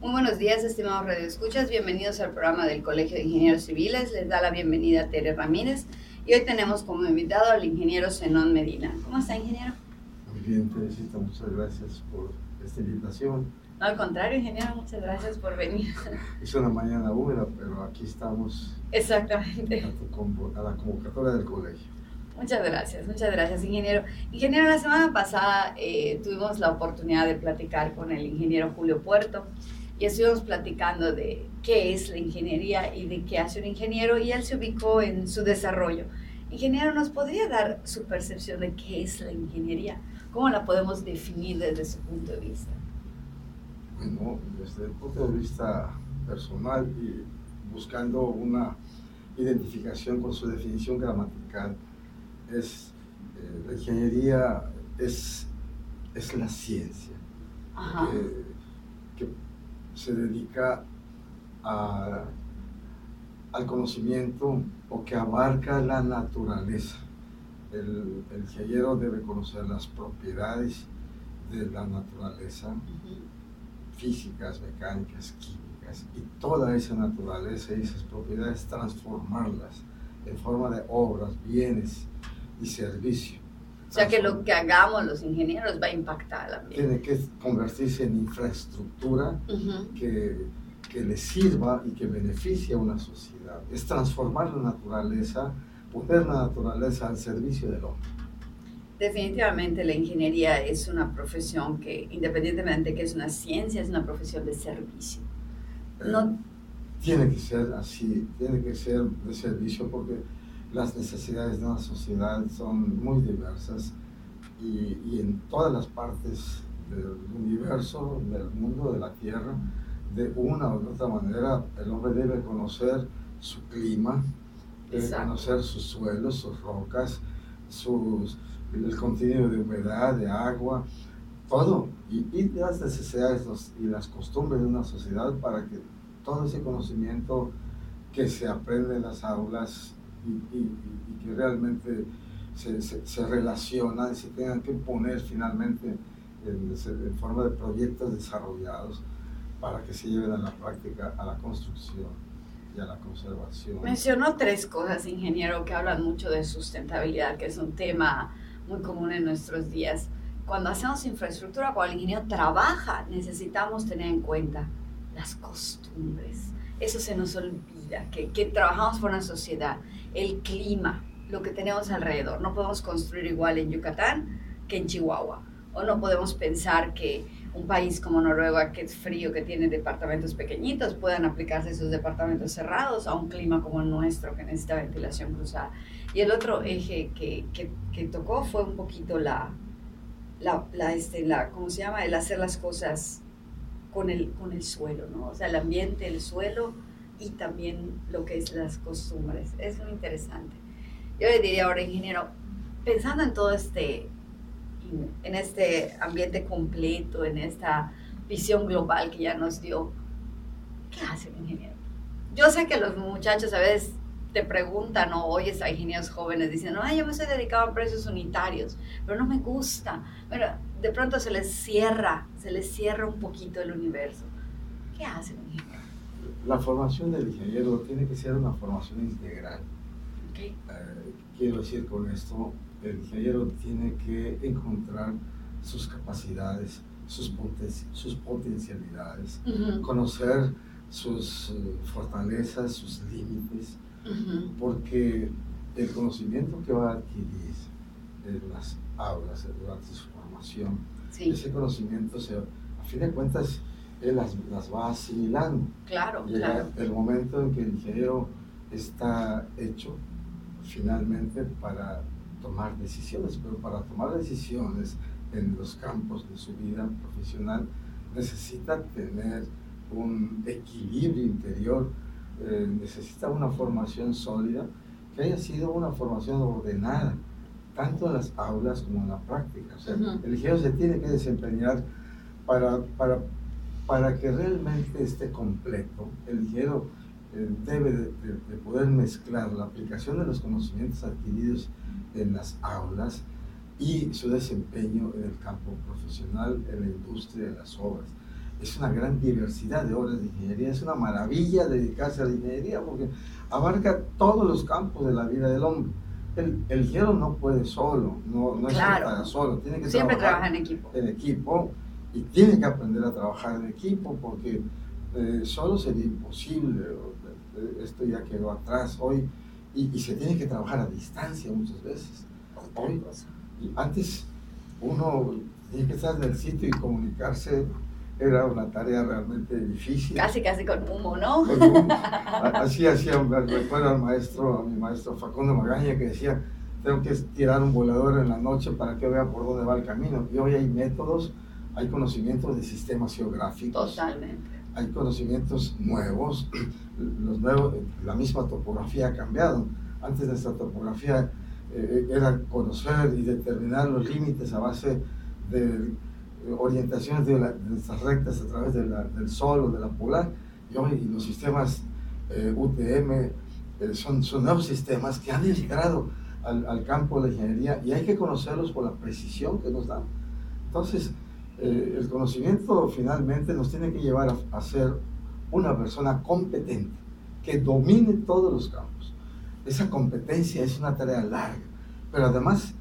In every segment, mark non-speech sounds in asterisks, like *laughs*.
Muy buenos días, estimados radioescuchas. Bienvenidos al programa del Colegio de Ingenieros Civiles. Les da la bienvenida Tere Ramírez. Y hoy tenemos como invitado al ingeniero Zenón Medina. ¿Cómo está, ingeniero? Muy bien, Teresita. Muchas gracias por esta invitación. No, al contrario, ingeniero, muchas gracias por venir. *laughs* Es una mañana húmeda, pero aquí estamos. Exactamente. A, la convocatoria del colegio. Muchas gracias, muchas gracias, ingeniero. Ingeniero, la semana pasada eh, tuvimos la oportunidad de platicar con el ingeniero Julio Puerto y estuvimos platicando de qué es la ingeniería y de qué hace un ingeniero y él se ubicó en su desarrollo. Ingeniero, ¿nos podría dar su percepción de qué es la ingeniería? ¿Cómo la podemos definir desde su punto de vista? Bueno, desde el punto de vista personal y buscando una identificación con su definición gramatical, es eh, la ingeniería es, es la ciencia que se dedica a, al conocimiento o que abarca la naturaleza. El, el ingeniero debe conocer las propiedades de la naturaleza, físicas, mecánicas, químicas, y toda esa naturaleza y esas propiedades transformarlas en forma de obras, bienes y servicio. O sea que lo que hagamos los ingenieros va a impactar ambiente. Tiene que convertirse en infraestructura que, que le sirva y que beneficie a una sociedad. Es transformar la naturaleza, poner la naturaleza al servicio del hombre. Definitivamente la ingeniería es una profesión que, independientemente de que es una ciencia, es una profesión de servicio. Eh, no, tiene que ser así, tiene que ser de servicio porque las necesidades de una sociedad son muy diversas y, y, en todas las partes del universo, del mundo, de la Tierra, de una u otra manera, el hombre debe conocer su clima, debe conocer sus suelos, sus rocas, sus, el contenido de humedad, de agua, todo, y, y las necesidades y las costumbres de una sociedad para que todo ese conocimiento que se aprende en las aulas y, que realmente se, se, relacionan y se tengan que poner finalmente en, forma de proyectos desarrollados para que se lleven a la práctica, a la construcción y a la conservación. Mencionó tres cosas, ingeniero, que hablan mucho de sustentabilidad, que es un tema muy común en nuestros días. Cuando hacemos infraestructura, cuando el ingeniero trabaja, necesitamos tener en cuenta las costumbres. Eso se nos olvida, que, trabajamos por una sociedad el clima, lo que tenemos alrededor. No podemos construir igual en Yucatán que en Chihuahua. O no podemos pensar que un país como Noruega, que es frío, que tiene departamentos pequeñitos, puedan aplicarse sus departamentos cerrados a un clima como el nuestro, que necesita ventilación cruzada. Y el otro eje que, que, que tocó fue un poquito la, la, la, este, la, ¿cómo se llama? El hacer las cosas con el, con el suelo, ¿no? O sea, el ambiente, el suelo y también lo que es las costumbres. Es muy interesante. Yo le diría ahora, ingeniero, pensando en todo este, en este ambiente completo, en esta visión global que ya nos dio, ¿qué hace el ingeniero? Yo sé que los muchachos a veces te preguntan o oyes a ingenieros jóvenes diciendo, ay, yo me estoy dedicado a precios unitarios, pero no me gusta. Pero de pronto se les cierra, se les cierra un poquito el universo. ¿Qué hace el ingeniero? La formación del ingeniero tiene que ser una formación integral. Eh, quiero decir con esto, el ingeniero tiene que encontrar sus capacidades, sus, sus potencialidades, conocer sus eh, fortalezas, sus límites, porque el conocimiento que va a adquirir en las aulas durante su formación, ese conocimiento, se, a fin de cuentas, él las, las va asimilando. Claro, Llega el momento en que el ingeniero está hecho finalmente para tomar decisiones, pero para tomar decisiones en los campos de su vida profesional necesita tener un equilibrio interior, eh, necesita una formación sólida, que haya sido una formación ordenada, tanto en las aulas como en la práctica. O sea, el ingeniero se tiene que desempeñar para, para para que realmente esté completo, el ingeniero eh, debe de, poder mezclar la aplicación de los conocimientos adquiridos en las aulas y su desempeño en el campo profesional, en la industria, en las obras. es una gran diversidad de horas de ingeniería, es una maravilla dedicarse a la ingeniería porque abarca todos los campos de la vida del hombre. El, el ingeniero no puede solo, no, no claro. es solo, tiene que Siempre trabajar trabaja en equipo. en equipo y tiene que aprender a trabajar en equipo porque eh, solo sería imposible, eh, esto ya quedó atrás hoy y, y, se tiene que trabajar a distancia muchas veces. Hoy, y antes uno tenía que estar en el sitio y comunicarse era una tarea realmente difícil. Casi, casi con humo, ¿no? Con humo. Así hacía, recuerdo al maestro, a mi maestro Facundo Magaña que decía, tengo que tirar un volador en la noche para que vea por dónde va el camino. Y hoy hay métodos, hay conocimientos de sistemas geográficos. Totalmente. Hay conocimientos nuevos, *clears throat* los nuevos, la misma topografía ha cambiado. Antes nuestra topografía eh, era conocer y determinar los límites a base de orientaciones de, la, de estas rectas a través de la, del sol o de la polar. Y hoy los sistemas eh, UTM eh, son, son nuevos sistemas que han entrado al, al, campo de la ingeniería y hay que conocerlos por la precisión que nos dan. Entonces, eh, el conocimiento finalmente nos tiene que llevar a, a, ser una persona competente, que domine todos los campos. Esa competencia es una tarea larga, pero además,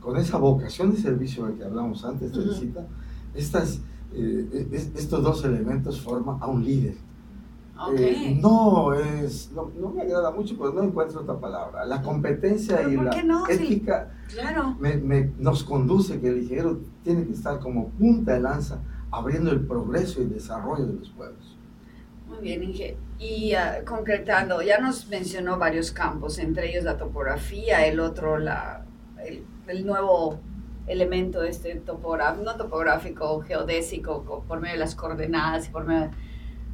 con esa vocación de servicio de que hablamos antes de uh -huh. visita, estas, eh, es, estos dos elementos forman a un líder. Okay. Eh, no es, no, no, me agrada mucho, pero no encuentro otra palabra. La competencia y la no? ética sí, claro. me, me, nos conduce que el ingeniero tiene que estar como punta de lanza abriendo el progreso y el desarrollo de los pueblos. Muy bien, Inge. Y uh, concretando, ya nos mencionó varios campos, entre ellos la topografía, el otro, la, el, el nuevo elemento este topográfico, no topográfico, geodésico, por medio de las coordenadas y por medio de,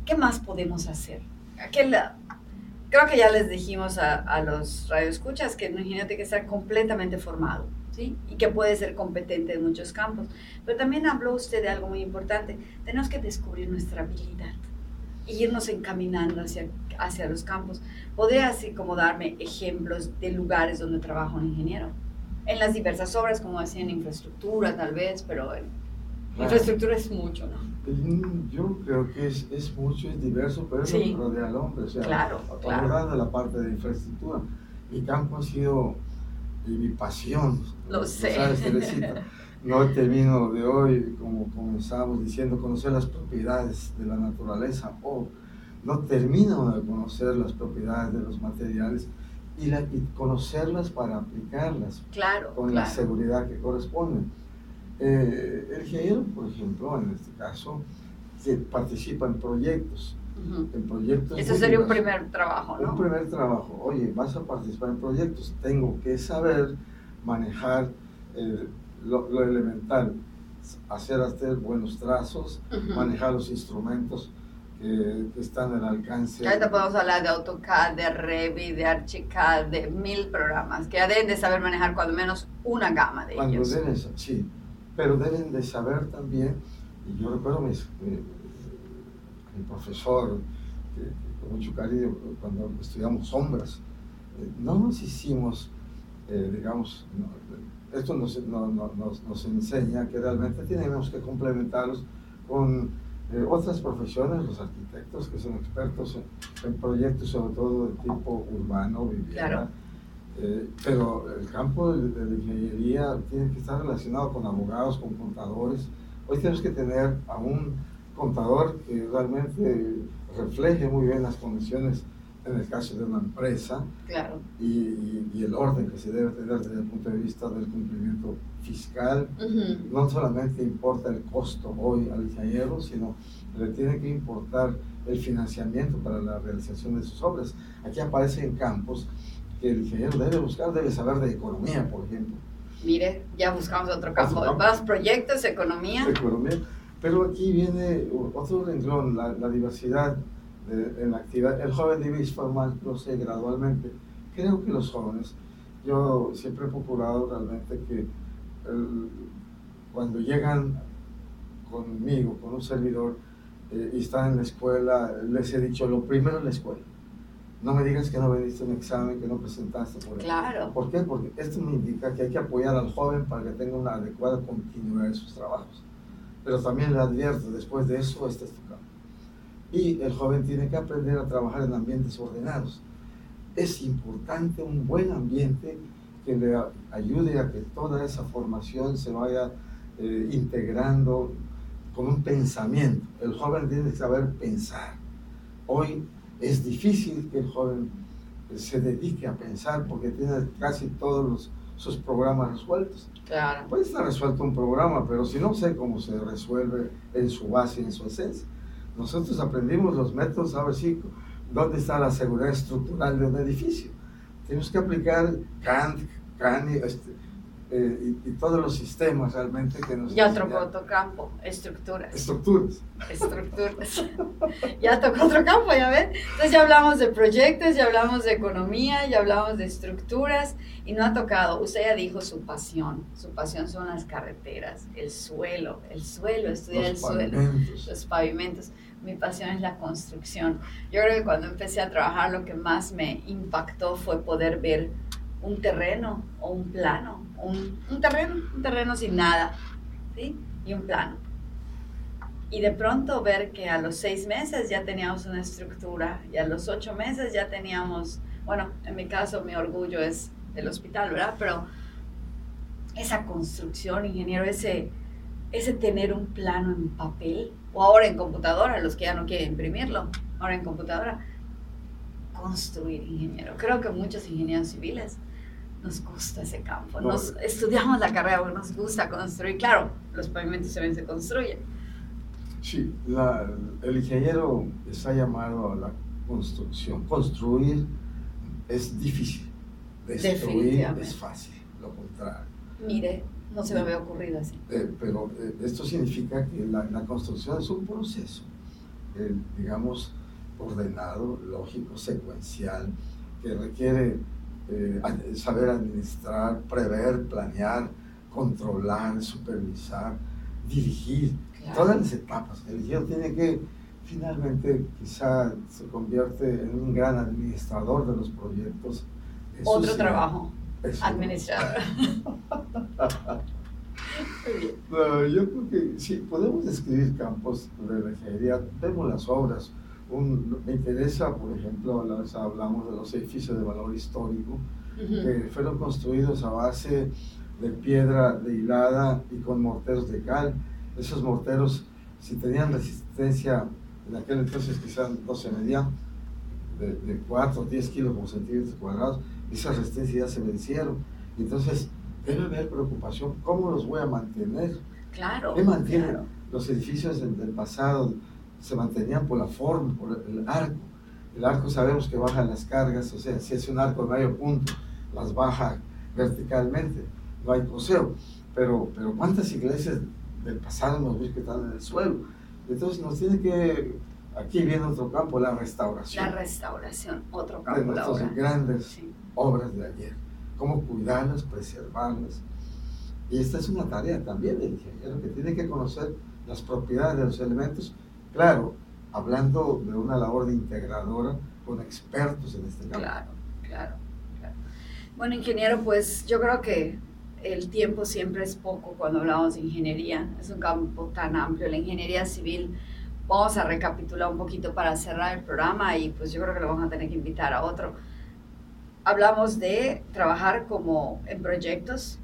¿Qué más podemos hacer? Aquel, creo que ya les dijimos a, a los radioescuchas que tiene que estar completamente formado, ¿sí? Y que puede ser competente en muchos campos. Pero también habló usted de algo muy importante. Tenemos que descubrir nuestra habilidad e irnos encaminando hacia, hacia los campos. ¿Podría así como darme ejemplos de lugares donde trabaja un ingeniero? En las diversas obras, como decía, en infraestructura tal vez, pero en. Infraestructura es mucho, ¿no? Yo creo que es, es mucho, es diverso, pero Sí. es lo que rodea al hombre. O sea, Claro, claro. la parte de infraestructura. Mi campo ha sido y mi pasión. Lo sé. ¿Sabes, Teresita? *laughs* No termino de hoy, como comenzamos diciendo, conocer las propiedades de la naturaleza. O no termino de conocer las propiedades de los materiales y, la, y conocerlas para aplicarlas Claro, con claro. la seguridad que corresponde. Eh, el ingeniero, por ejemplo, en este caso, que participa en proyectos. Ujú. En proyectos Ese sería un primer trabajo, ¿no? Un primer trabajo. Oye, vas a participar en proyectos. Tengo que saber manejar eh, lo, lo, elemental, hacer, hacer buenos trazos, manejar los instrumentos que, que están al alcance. Ahorita podemos hablar de AutoCAD, de Revit, de Archicad, de mil programas que ya deben de saber manejar cuando menos una gama de Cuando ellos. deben, sí, pero deben de saber también, y yo recuerdo mi profesor, que, con mucho cariño, cuando estudiamos sombras, eh, no nos hicimos, eh, digamos, esto nos, no, no, nos, nos, enseña que realmente tenemos que complementarlos con eh, otras profesiones, los arquitectos que son expertos en, proyectos sobre todo de tipo urbano, vivienda. Eh, pero el campo de, de, la ingeniería tiene que estar relacionado con abogados, con contadores. Hoy tenemos que tener a un contador que realmente refleje muy bien las condiciones en el caso de una empresa claro. y, y, y, el orden que se debe tener desde el punto de vista del cumplimiento fiscal. Uh -huh. No solamente importa el costo hoy al ingeniero, sino le tiene que importar el financiamiento para la realización de sus obras. Aquí aparecen campos que el ingeniero debe buscar, debe saber de economía, por ejemplo. Mire, ya buscamos otro campo. Otro campo. Más proyectos, economía. Economía. Pero aquí viene otro renglón, la, la diversidad de, en la actividad. El joven debe formándose gradualmente. Creo que los jóvenes, yo siempre he procurado realmente que el, cuando llegan conmigo, con un servidor, eh, y están en la escuela, les he dicho, lo primero es la escuela. No me digas que no veniste a un examen, que no presentaste por Claro. ¿Por qué? Porque esto me indica que hay que apoyar al joven para que tenga una adecuada continuidad de sus trabajos. pero también le advierto, después de eso, este es tu campo. Y el joven tiene que aprender a trabajar en ambientes ordenados. Es importante un buen ambiente que le ayude a que toda esa formación se vaya eh, integrando con un pensamiento. El joven tiene que saber pensar. Hoy es difícil que el joven se dedique a pensar porque tiene casi todos los, sus programas resueltos. Claro. Puede estar resuelto un programa, pero si no sé cómo se resuelve en su base, en su esencia. Nosotros aprendimos los métodos, a ver si, dónde está la seguridad estructural de un edificio. Tenemos que aplicar Kant, Kant este, eh, y, todos los sistemas realmente que nos... Ya tocó otro campo, estructuras. Estructuras. Estructuras. *laughs* ya tocó otro campo, ya ven. Entonces ya hablamos de proyectos, ya hablamos de economía, ya hablamos de estructuras y no ha tocado, usted ya dijo su pasión, su pasión son las carreteras, el suelo, el suelo, estudiar el suelo, los pavimentos. Mi pasión es la construcción. Yo creo que cuando empecé a trabajar lo que más me impactó fue poder ver un terreno o un plano, un, un terreno, un terreno sin nada, ¿sí? Y un plano. Y de pronto ver que a los seis meses ya teníamos una estructura y a los ocho meses ya teníamos, bueno, en mi caso mi orgullo es el hospital, ¿verdad? Pero esa construcción, ingeniero, ese, ese tener un plano en papel o ahora en computadora, los que ya no quieren imprimirlo, ahora en computadora, construir, ingeniero. Creo que muchos ingenieros civiles nos gusta ese campo. Nos, estudiamos la carrera porque nos gusta construir. Claro, los pavimentos también se construyen. Sí, el ingeniero está llamado a la construcción. Construir es difícil, destruir es fácil, lo contrario. Mire, no se me había ocurrido así. Eh, pero eh, esto significa que la, la, construcción es un proceso, eh, digamos, ordenado, lógico, secuencial, que requiere eh, saber administrar, prever, planear, controlar, supervisar, dirigir, todas las etapas. El ingeniero tiene que, finalmente, quizá se convierte en un gran administrador de los proyectos. Otro trabajo, administrador. *laughs* yo creo que sí, podemos describir campos de la ingeniería, vemos las obras, me interesa, por ejemplo, hablamos de los edificios de valor histórico, que fueron construidos a base de piedra de hilada y con morteros de cal. Esos morteros, si tenían resistencia, en aquel entonces quizás no se medían, de, de 4 o 10 kilos por centímetros cuadrados, esas resistencias ya se vencieron. Entonces, debe haber preocupación, ¿cómo los voy a mantener? Claro. ¿Qué mantienen los edificios del pasado? Se mantenían por la forma, por el arco. El arco sabemos que baja las cargas, o sea, si es un arco de medio punto, las baja verticalmente, no hay coseo. Pero, pero ¿cuántas iglesias del pasado nos ves que están en el suelo? Entonces nos tiene que, aquí viene otro campo, la restauración. La restauración, otro campo. De nuestras grandes obras de ayer. Cómo cuidarlas, preservarlas. Y esta es una tarea también del ingeniero que tiene que conocer las propiedades de los elementos Claro, hablando de una labor de integradora con expertos en este campo. Claro, claro, claro. Bueno, ingeniero, pues yo creo que el tiempo siempre es poco cuando hablamos de ingeniería. Es un campo tan amplio. La ingeniería civil, vamos a recapitular un poquito para cerrar el programa y pues yo creo que lo vamos a tener que invitar a otro. Hablamos de trabajar como en proyectos,